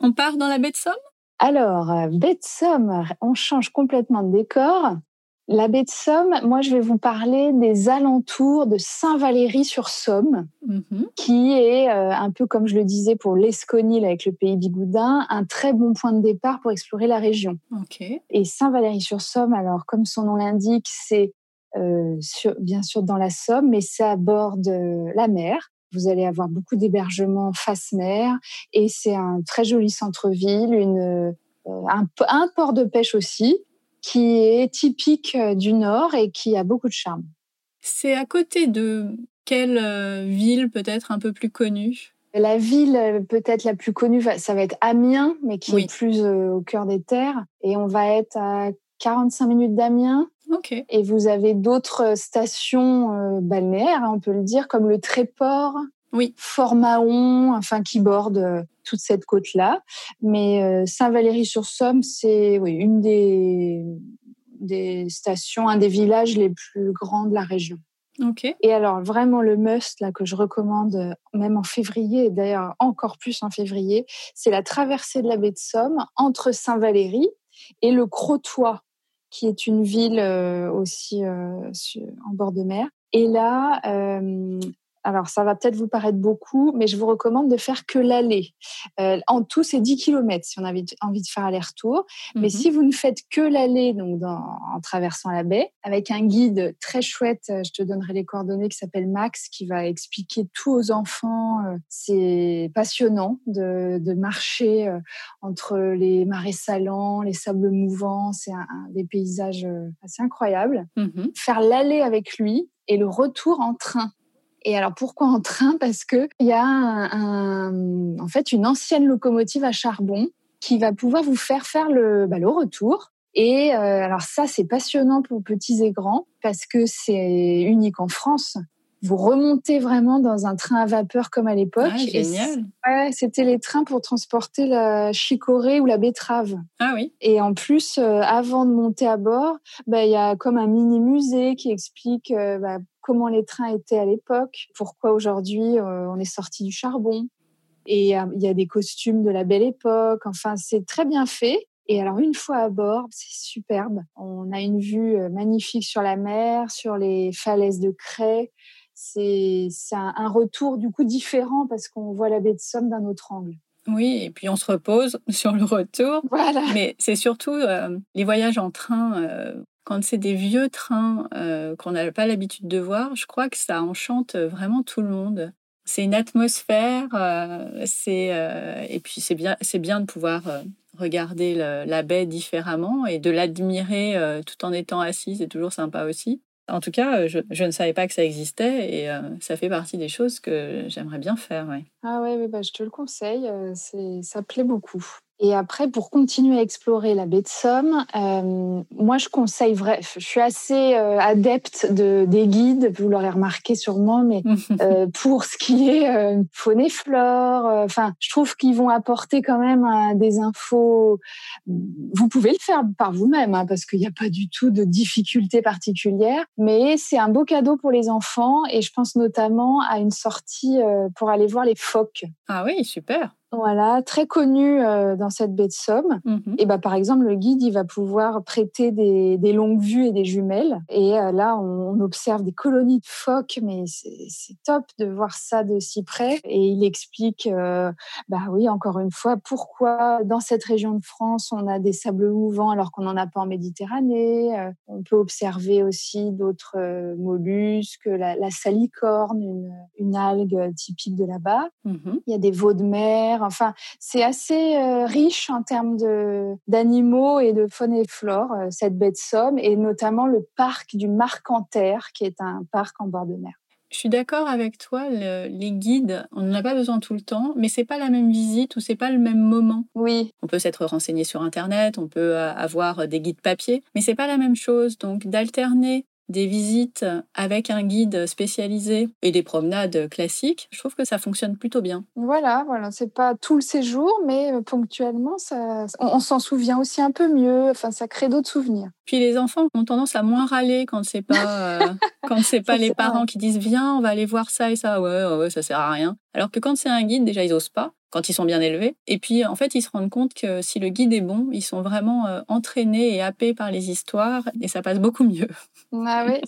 On part dans la baie de Somme? Alors, baie de Somme, on change complètement de décor. La baie de Somme, moi, je vais vous parler des alentours de Saint-Valery-sur-Somme, mhm. qui est euh, un peu comme je le disais pour l'Esconil avec le pays Bigoudin, un très bon point de départ pour explorer la région. Et Saint-Valery-sur-Somme, alors comme son nom l'indique, c'est euh, bien sûr dans la Somme, mais ça aborde euh, la mer. Vous allez avoir beaucoup d'hébergements face mer et c'est un très joli centre-ville, une un port de pêche aussi qui est typique euh, du Nord et qui a beaucoup de charme. C'est à côté de quelle euh, ville peut-être un peu plus connue? La ville euh, peut-être la plus connue, ça va être Amiens, mais qui est plus au cœur des terres. Et on va être à 45 minutes d'Amiens. Okay. Et vous avez d'autres stations balnéaires, hein, on peut le dire, comme le Tréport, oui. Fort Mahon, enfin qui borde toute cette côte-là. Mais euh, Saint-Valery-sur-Somme, c'est oui, une des, des stations, un des villages les plus grands de la région. Et alors vraiment le must là que je recommande euh, même en février et d'ailleurs encore plus en février, c'est la traversée de la baie de Somme entre Saint-Valéry et le Crotoy qui est une ville euh, aussi euh, en bord de mer. Et là, alors, ça va peut-être vous paraître beaucoup, mais je vous recommande de faire que l'aller. Euh, en tout, c'est 10 km si on a envie de faire aller-retour. Mais mhm. si vous ne faites que l'aller, donc en traversant la baie, avec un guide très chouette, euh, je te donnerai les coordonnées, qui s'appelle Max, qui va expliquer tout aux enfants. Euh, c'est passionnant de, marcher entre les marais salants, les sables mouvants. C'est un, des paysages assez incroyables. Mhm. Faire l'aller avec lui et le retour en train. Et alors pourquoi en train? Parce que il y a en fait une ancienne locomotive à charbon qui va pouvoir vous faire faire le, bah, le retour. Et euh, alors ça c'est passionnant pour petits et grands parce que c'est unique en France. Vous remontez vraiment dans un train à vapeur comme à l'époque. Ah, génial. Ouais, c'était les trains pour transporter la chicorée ou la betterave. Ah oui. Et en plus, euh, avant de monter à bord, bah, il y a comme un mini musée qui explique euh, bah, comment les trains étaient à l'époque, pourquoi aujourd'hui euh, on est sorti du charbon. Et il y a des costumes de la belle époque. Enfin, c'est très bien fait. Et alors, une fois à bord, c'est superbe. On a une vue magnifique sur la mer, sur les falaises de craie. C'est un, un, retour du coup différent parce qu'on voit la baie de Somme d'un autre angle. Oui, et puis on se repose sur le retour. Voilà. Mais c'est surtout les voyages en train quand c'est des vieux trains euh, qu'on n'a pas l'habitude de voir, je crois que ça enchante vraiment tout le monde. C'est une atmosphère, euh, c'est euh, et puis c'est bien, c'est bien de pouvoir regarder la baie différemment et de l'admirer tout en étant assis, c'est toujours sympa aussi. En tout cas, je, ne savais pas que ça existait et ça fait partie des choses que j'aimerais bien faire. Ah ouais, bah, je te le conseille, c'est, ça plaît beaucoup. Et après, pour continuer à explorer la baie de Somme, euh, moi, je conseille vrai. Je suis assez euh, adepte de des guides. Vous l'aurez remarqué sûrement, mais euh, pour ce qui est faune et flore, enfin, je trouve qu'ils vont apporter quand même des infos. Vous pouvez le faire par vous-même, hein, parce qu'il n'y a pas du tout de difficulté particulière. Mais c'est un beau cadeau pour les enfants, et je pense notamment à une sortie pour aller voir les phoques. Ah oui, super. Voilà, très connu euh, dans cette baie de Somme. Mhm. Et bah, par exemple, le guide, il va pouvoir prêter des, des longues vues et des jumelles. Et euh, là, on, observe des colonies de phoques, mais c'est top de voir ça de si près. Et il explique, euh, bah oui, encore une fois, pourquoi dans cette région de France, on a des sables mouvants alors qu'on n'en a pas en Méditerranée. on peut observer aussi d'autres mollusques, la, la salicorne, une, une, algue typique de là-bas. Mhm. Il y a des veaux de mer Enfin, c'est assez euh, riche en termes d'animaux et de faune et flore, euh, cette baie de Somme, et notamment le parc du Marcanterre, qui est un parc en bord de mer. Je suis d'accord avec toi, les guides, on n'en a pas besoin tout le temps, mais c'est pas la même visite ou c'est pas le même moment. Oui. On peut s'être renseigné sur internet, on peut euh, avoir des guides papier, mais c'est pas la même chose. Donc d'alterner des visites avec un guide spécialisé et des promenades classiques, je trouve que ça fonctionne plutôt bien. Voilà, voilà, c'est pas tout le séjour, mais ponctuellement, ça, on, s'en souvient aussi un peu mieux. Enfin, ça crée d'autres souvenirs. Puis les enfants ont tendance à moins râler quand c'est pas euh, quand c'est pas les parents qui disent viens, on va aller voir ça et ça. Ouais, ouais, ça sert à rien. Alors que quand c'est un guide, déjà ils osent pas quand ils sont bien élevés. Et puis, en fait, ils se rendent compte que si le guide est bon, ils sont vraiment euh, entraînés et happés par les histoires et ça passe beaucoup mieux. Ah oui,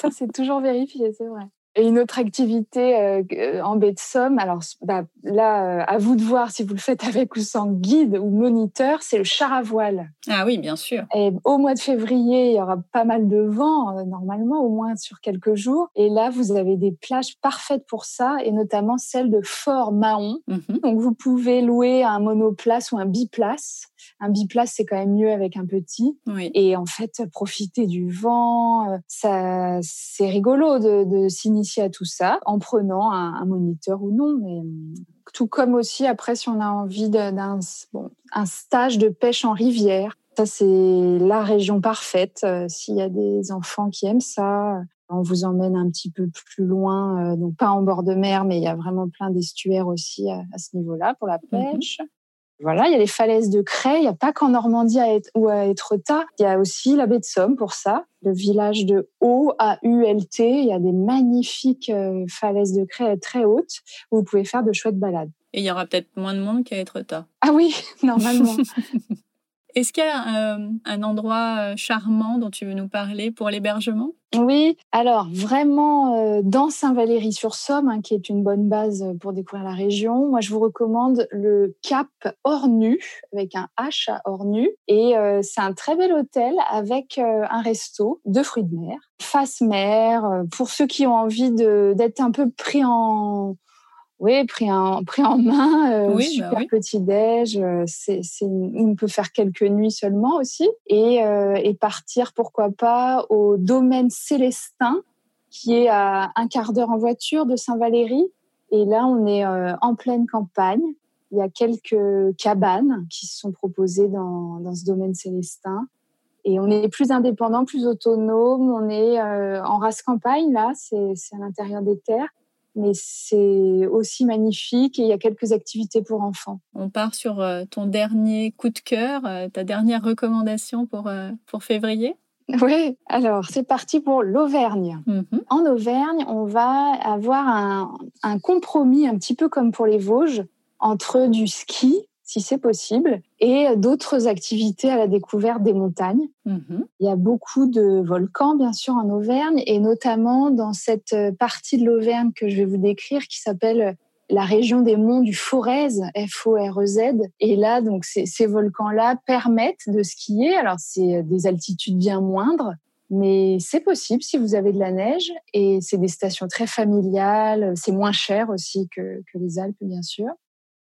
ça c'est toujours vérifié, c'est vrai. Et une autre activité euh, en baie de Somme, alors bah, là, euh, à vous de voir si vous le faites avec ou sans guide ou moniteur, c'est le char à voile. Ah oui, bien sûr. Et au mois de février, il y aura pas mal de vent, euh, normalement, au moins sur quelques jours. Et là, vous avez des plages parfaites pour ça, et notamment celle de Fort Mahon. Mhm. Donc, vous pouvez louer un monoplace ou un biplace un biplace, c'est quand même mieux avec un petit. Et en fait, profiter du vent, euh, ça, c'est rigolo de, s'initier à tout ça en prenant un, moniteur ou non. Mais euh, tout comme aussi après, si on a envie d'un bon, un stage de pêche en rivière. Ça, c'est la région parfaite. Euh, s'il y a des enfants qui aiment ça, on vous emmène un petit peu plus loin, donc pas en bord de mer, mais il y a vraiment plein d'estuaires aussi à, ce niveau-là pour la mhm. pêche. Voilà, il y a les falaises de Cray. Il n'y a pas qu'en Normandie ou à Etretat. Il y a aussi la baie de Somme pour ça. Le village de Haut à ULT. Il y a des magnifiques euh, falaises de Cray très hautes où vous pouvez faire de chouettes balades. Et il y aura peut-être moins de monde qu'à Etretat. Ah oui, normalement. Est-ce qu'il y a euh, un, endroit euh, charmant dont tu veux nous parler pour l'hébergement? Oui, alors vraiment euh, dans Saint-Valery-sur-Somme, hein, qui est une bonne base pour découvrir la région, moi je vous recommande le Cap Ornu, avec un H à Ornu. Et c'est un très bel hôtel avec un resto de fruits de mer, face mer, pour ceux qui ont envie d'être un peu pris en oui, pris en, pris en main, euh, bah super petit déj. Euh, c'est, on peut faire quelques nuits seulement aussi et, euh, et partir pourquoi pas au domaine Célestin qui est à un quart d'heure en voiture de Saint-Valéry. Et là, on est euh, en pleine campagne. Il y a quelques cabanes qui sont proposées dans, dans ce domaine Célestin. Et on est plus indépendant, plus autonome. On est en race campagne, là, c'est, c'est à l'intérieur des terres mais c'est aussi magnifique et il y a quelques activités pour enfants. On part sur euh, ton dernier coup de cœur, euh, ta dernière recommandation pour, euh, pour février? Oui, alors c'est parti pour l'Auvergne. Mm-hmm. En Auvergne, on va avoir un, un compromis un petit peu comme pour les Vosges entre du ski si c'est possible, et d'autres activités à la découverte des montagnes. Mhm. Il y a beaucoup de volcans, bien sûr, en Auvergne, et notamment dans cette partie de l'Auvergne que je vais vous décrire, qui s'appelle la région des monts du Forez, F-O-R-E-Z. Et là, donc, ces, ces volcans-là permettent de skier. Alors, c'est des altitudes bien moindres, mais c'est possible si vous avez de la neige et c'est des stations très familiales. C'est moins cher aussi que, que les Alpes, bien sûr.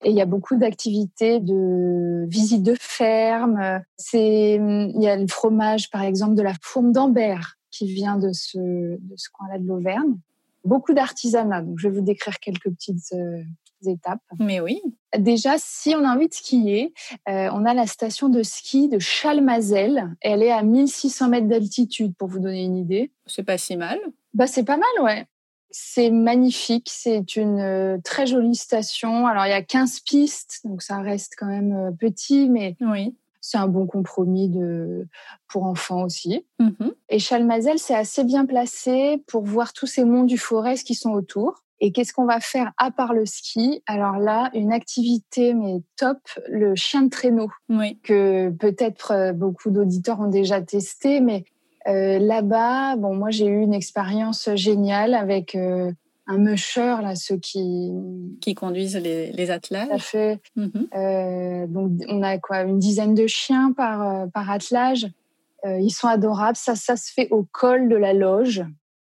Et il y a beaucoup d'activités de visite de ferme. C'est, il y a le fromage, par exemple, de la fourme d'Ambert qui vient de ce, de ce coin-là de l'Auvergne. Beaucoup d'artisanat. Donc, je vais vous décrire quelques petites euh, étapes. Mais oui. Déjà, si on a envie de skier, euh, on a la station de ski de Chalmazel. Elle est à 1600 mètres d'altitude, pour vous donner une idée. C'est pas si mal. Bah, c'est pas mal, ouais. C'est magnifique, c'est une euh, très jolie station. Alors il y a 15 pistes, donc ça reste quand même euh, petit, mais oui. c'est un bon compromis de pour enfants aussi. Mm-hmm. Et Chalmazel, c'est assez bien placé pour voir tous ces monts du Forez qui sont autour. Et qu'est-ce qu'on va faire à part le ski? Alors là, une activité mais top, le chien de traîneau, oui. que peut-être euh, beaucoup d'auditeurs ont déjà testé, mais euh, là-bas, bon, moi j'ai eu une expérience géniale avec euh, un musher, là, ceux qui qui conduisent les, les attelages. Ça fait. Mm-hmm. Euh, donc on a quoi, une dizaine de chiens par par attelage. ils sont adorables. Ça, ça se fait au col de la Loge.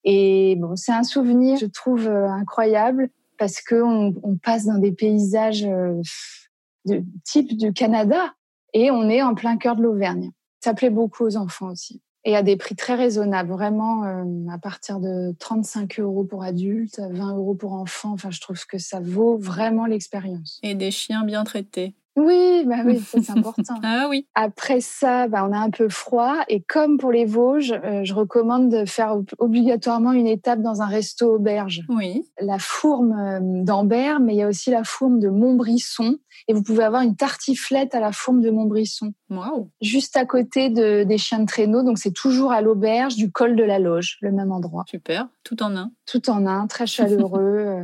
Et bon, c'est un souvenir, je trouve incroyable parce que on, on, passe dans des paysages de type du Canada et on est en plein cœur de l'Auvergne. Ça plaît beaucoup aux enfants aussi et à des prix très raisonnables, vraiment euh, à partir de 35 euros pour adultes, 20 euros pour enfants. Enfin, je trouve que ça vaut vraiment l'expérience. Et des chiens bien traités. Oui, bah oui, c'est important. ah oui. Après ça, bah, on a un peu froid et comme pour les Vosges, euh, je recommande de faire obligatoirement une étape dans un resto auberge. Oui. La fourme euh, d'Ambert, mais il y a aussi la fourme de Montbrisson et vous pouvez avoir une tartiflette à la fourme de Montbrisson. Wow. Juste à côté de, des chiens de traîneau, donc c'est toujours à l'auberge du col de la Loge, le même endroit. Super, tout en un. Tout en un, très chaleureux. Euh,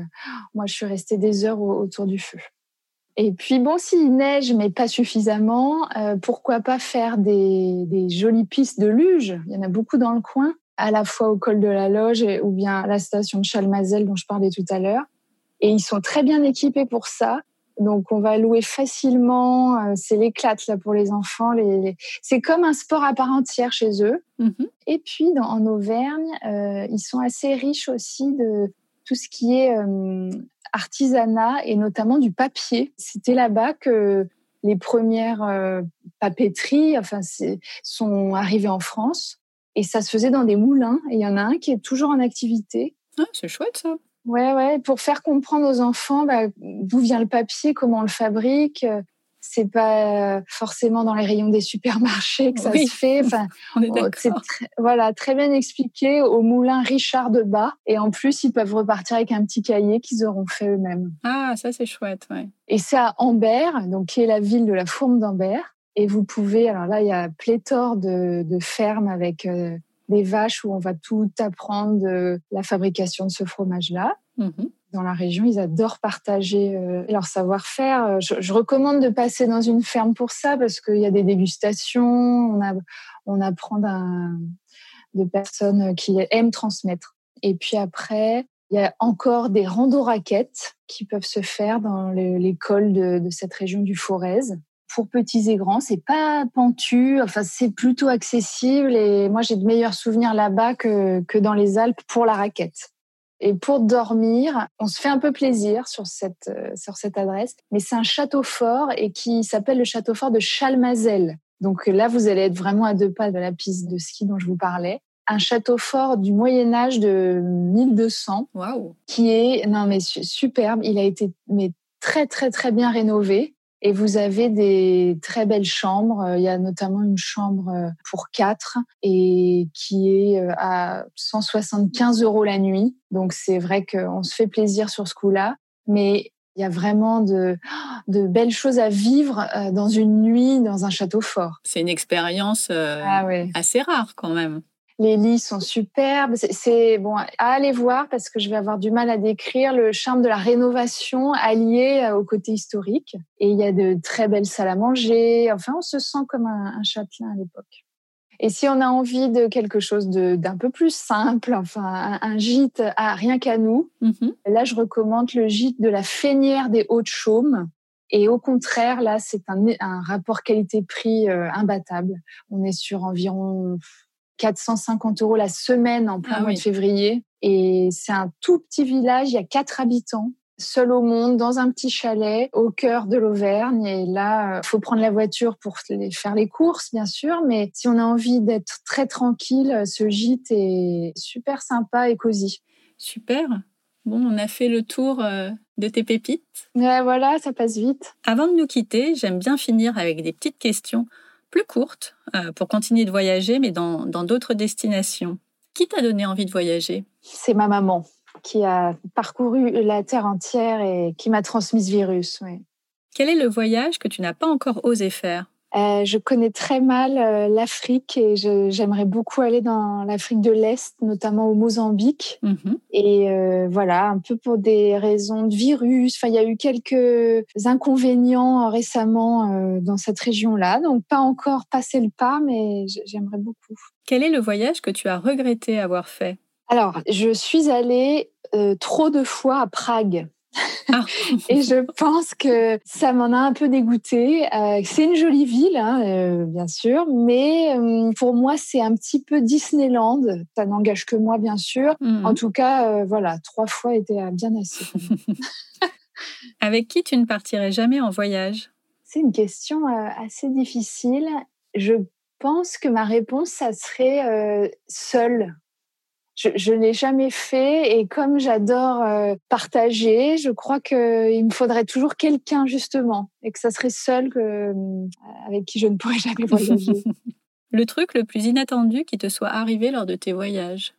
moi, je suis restée des heures autour du feu. Et puis bon, s'il neige, mais pas suffisamment, euh, pourquoi pas faire des, des, jolies pistes de luge? Il y en a beaucoup dans le coin, à la fois au col de la Loge ou bien à la station de Chalmazel dont je parlais tout à l'heure. Et ils sont très bien équipés pour ça. Donc on va louer facilement. Euh, c'est l'éclate là pour les enfants. Les, C'est comme un sport à part entière chez eux. Mm-hmm. Et puis dans, en Auvergne, euh, ils sont assez riches aussi de tout ce qui est euh, artisanat et notamment du papier. C'était là-bas que les premières euh, papeteries enfin, sont arrivées en France et ça se faisait dans des moulins. Et il y en a un qui est toujours en activité. Ah, c'est chouette ça. Ouais, ouais, pour faire comprendre aux enfants bah, d'où vient le papier, comment on le fabrique. C'est pas forcément dans les rayons des supermarchés que ça se fait. Enfin, c'est voilà très bien expliqué au moulin Richard de Bas. Et en plus, ils peuvent repartir avec un petit cahier qu'ils auront fait eux-mêmes. Ah, ça c'est chouette, ouais. Et c'est à Ambert, donc qui est la ville de la Fourme d'Ambert. Et vous pouvez, alors là, il y a pléthore de, de fermes avec euh, des vaches où on va tout apprendre de la fabrication de ce fromage-là. Mm-hmm dans la région, ils adorent partager euh, leur savoir-faire. Euh, je, recommande de passer dans une ferme pour ça parce qu'il y a des dégustations, on, apprend de personnes qui aiment transmettre. Et puis après, il y a encore des rando-raquettes qui peuvent se faire dans l'école de, de, cette région du Forez. Pour petits et grands, c'est pas pentu, enfin c'est plutôt accessible et moi j'ai de meilleurs souvenirs là-bas que dans les Alpes pour la raquette. Et pour dormir, on se fait un peu plaisir sur cette, euh, sur cette adresse. Mais c'est un château fort et qui s'appelle le château fort de Chalmazel. Donc là, vous allez être vraiment à deux pas de la piste de ski dont je vous parlais. Un château fort du Moyen Âge de 1200, wow. qui est non mais superbe. Il a été mais très très très bien rénové. Et vous avez des très belles chambres. Euh, il y a notamment une chambre euh, pour quatre et qui est euh, à 175 euros la nuit. Donc c'est vrai qu'on se fait plaisir sur ce coup-là. Mais il y a vraiment de, de belles choses à vivre dans une nuit dans un château fort. C'est une expérience ah assez rare quand même. Les lits sont superbes. C'est bon à aller voir parce que je vais avoir du mal à décrire le charme de la rénovation allié euh, au côté historique. Et il y a de très belles salles à manger. Enfin, on se sent comme un, châtelain à l'époque. Et si on a envie de quelque chose d'un peu plus simple, enfin un, gîte à rien qu'à nous, mm-hmm. là je recommande le gîte de la Fénière des Hauts-de-Chaume. Et au contraire, là, c'est un, un rapport qualité-prix euh, imbattable. On est sur environ 450 euros la semaine en plein ah mois de février. Et c'est un tout petit village, il y a quatre habitants, seul au monde, dans un petit chalet au cœur de l'Auvergne. Et là, il euh, faut prendre la voiture pour faire les courses, bien sûr. Mais si on a envie d'être très tranquille, ce gîte est super sympa et cosy. Super. Bon, on a fait le tour euh, de tes pépites. Ouais, voilà, ça passe vite. Avant de nous quitter, j'aime bien finir avec des petites questions plus courte euh, pour continuer de voyager, mais dans d'autres destinations. Qui t'a donné envie de voyager? C'est ma maman qui a parcouru la Terre entière et qui m'a transmis ce virus. Quel est le voyage que tu n'as pas encore osé faire? Euh, je connais très mal euh, l'Afrique et j'aimerais beaucoup aller dans l'Afrique de l'Est, notamment au Mozambique. Mhm. Et euh, voilà, un peu pour des raisons de virus. Enfin, il y a eu quelques inconvénients récemment dans cette région-là, donc pas encore passé le pas, mais j'aimerais beaucoup. Quel est le voyage que tu as regretté avoir fait? Alors, je suis allée trop de fois à Prague. Et je pense que ça m'en a un peu dégoûté. Euh, c'est une jolie ville, hein, euh, bien sûr, mais euh, pour moi, c'est un petit peu Disneyland. Ça n'engage que moi, bien sûr. Mhm. En tout cas, voilà, trois fois était bien assez. Avec qui tu ne partirais jamais en voyage? C'est une question assez difficile. Je pense que ma réponse, ça serait seule je, je l'ai jamais fait et comme j'adore euh, partager, je crois qu'il me faudrait toujours quelqu'un justement et que ça serait seul que, euh, avec qui je ne pourrais jamais voyager. le truc le plus inattendu qui te soit arrivé lors de tes voyages?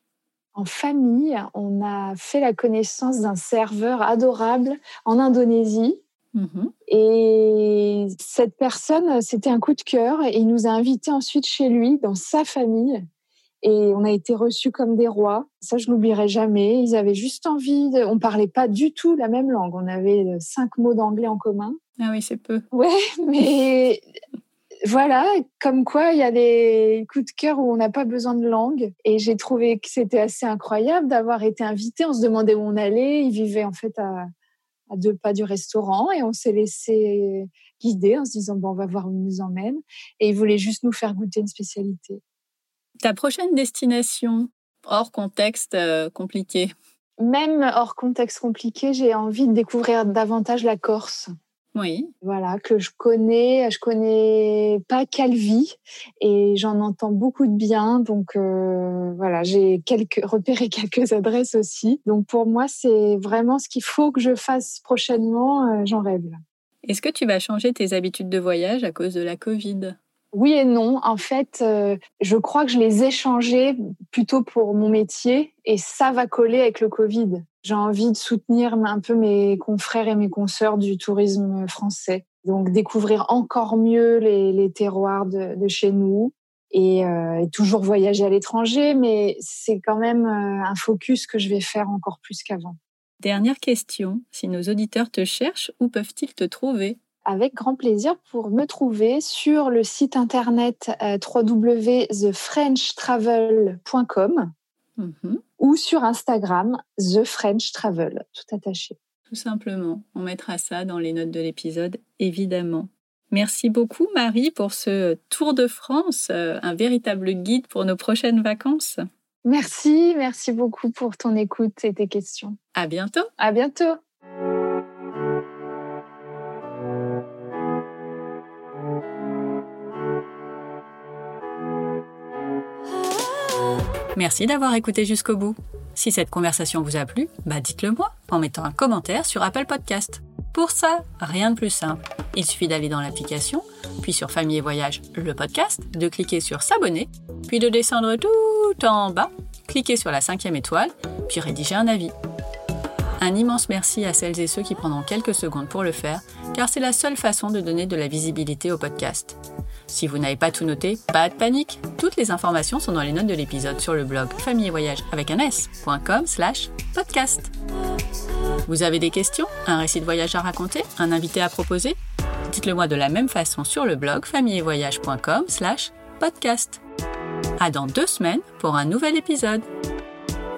En famille, on a fait la connaissance d'un serveur adorable en Indonésie. Mm-hmm. Et cette personne, c'était un coup de cœur et il nous a invités ensuite chez lui, dans sa famille et on a été reçus comme des rois. Ça, je l'oublierai jamais. Ils avaient juste envie. De... On parlait pas du tout la même langue. On avait euh, cinq mots d'anglais en commun. Ah oui, c'est peu. Ouais, mais voilà, comme quoi il y a des coups de cœur où on n'a pas besoin de langue. Et j'ai trouvé que c'était assez incroyable d'avoir été invité. On se demandait où on allait. Ils vivaient en fait à, à deux pas du restaurant et on s'est laissé guider en se disant bon, on va voir où ils nous emmènent. Et ils voulaient juste nous faire goûter une spécialité. Ta prochaine destination, hors contexte euh, compliqué Même hors contexte compliqué, j'ai envie de découvrir davantage la Corse. Oui. Voilà, que je connais. Je connais pas Calvi et j'en entends beaucoup de bien. Donc euh, voilà, j'ai quelques, repéré quelques adresses aussi. Donc pour moi, c'est vraiment ce qu'il faut que je fasse prochainement. Euh, j'en rêve. Est-ce que tu vas changer tes habitudes de voyage à cause de la Covid? Oui et non. En fait, euh, je crois que je les ai changés plutôt pour mon métier et ça va coller avec le Covid. J'ai envie de soutenir un peu mes confrères et mes consoeurs du tourisme français. Donc découvrir encore mieux les, terroirs de, chez nous euh, et, toujours voyager à l'étranger, mais c'est quand même euh, un focus que je vais faire encore plus qu'avant. Dernière question, si nos auditeurs te cherchent, où peuvent-ils te trouver? Avec grand plaisir pour me trouver sur le site internet euh, www.thefrenchtravel.com mhm. ou sur Instagram The French Travel, tout attaché. Tout simplement, on mettra ça dans les notes de l'épisode, évidemment. Merci beaucoup Marie pour ce tour de France, euh, un véritable guide pour nos prochaines vacances. Merci, merci beaucoup pour ton écoute et tes questions. À bientôt. À bientôt. Merci d'avoir écouté jusqu'au bout. Si cette conversation vous a plu, bah dites-le moi en mettant un commentaire sur Apple Podcast. Pour ça, rien de plus simple. Il suffit d'aller dans l'application, puis sur Famille et Voyage, le podcast, de cliquer sur S'abonner, puis de descendre tout en bas, cliquer sur la cinquième étoile, puis rédiger un avis. Un immense merci à celles et ceux qui prendront quelques secondes pour le faire, car c'est la seule façon de donner de la visibilité au podcast. Si vous n'avez pas tout noté, pas de panique. Toutes les informations sont dans les notes de l'épisode sur le blog famille et voyage avec un s.com slash podcast. Vous avez des questions, un récit de voyage à raconter, un invité à proposer? Dites-le moi de la même façon sur le blog famillevoyage.com slash podcast. À dans deux semaines pour un nouvel épisode.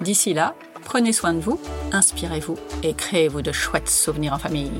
D'ici là, prenez soin de vous, inspirez-vous et créez-vous de chouettes souvenirs en famille.